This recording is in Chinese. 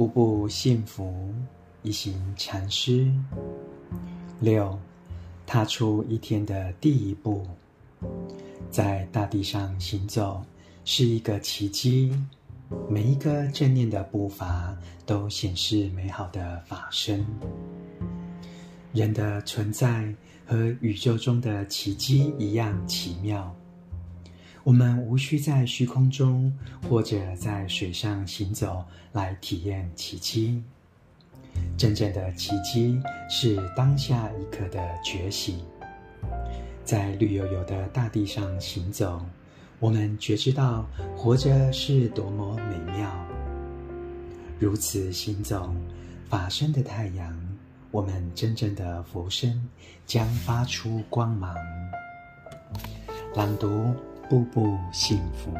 步步幸福，一行禅师。六，踏出一天的第一步，在大地上行走是一个奇迹。每一个正念的步伐都显示美好的法身。人的存在和宇宙中的奇迹一样奇妙。我们无需在虚空中或者在水上行走来体验奇迹。真正的奇迹是当下一刻的觉醒。在绿油油的大地上行走。我们觉知到活着是多么美妙。如此行走，法身的太阳，我们真正的佛身将发出光芒。朗读，步步幸福。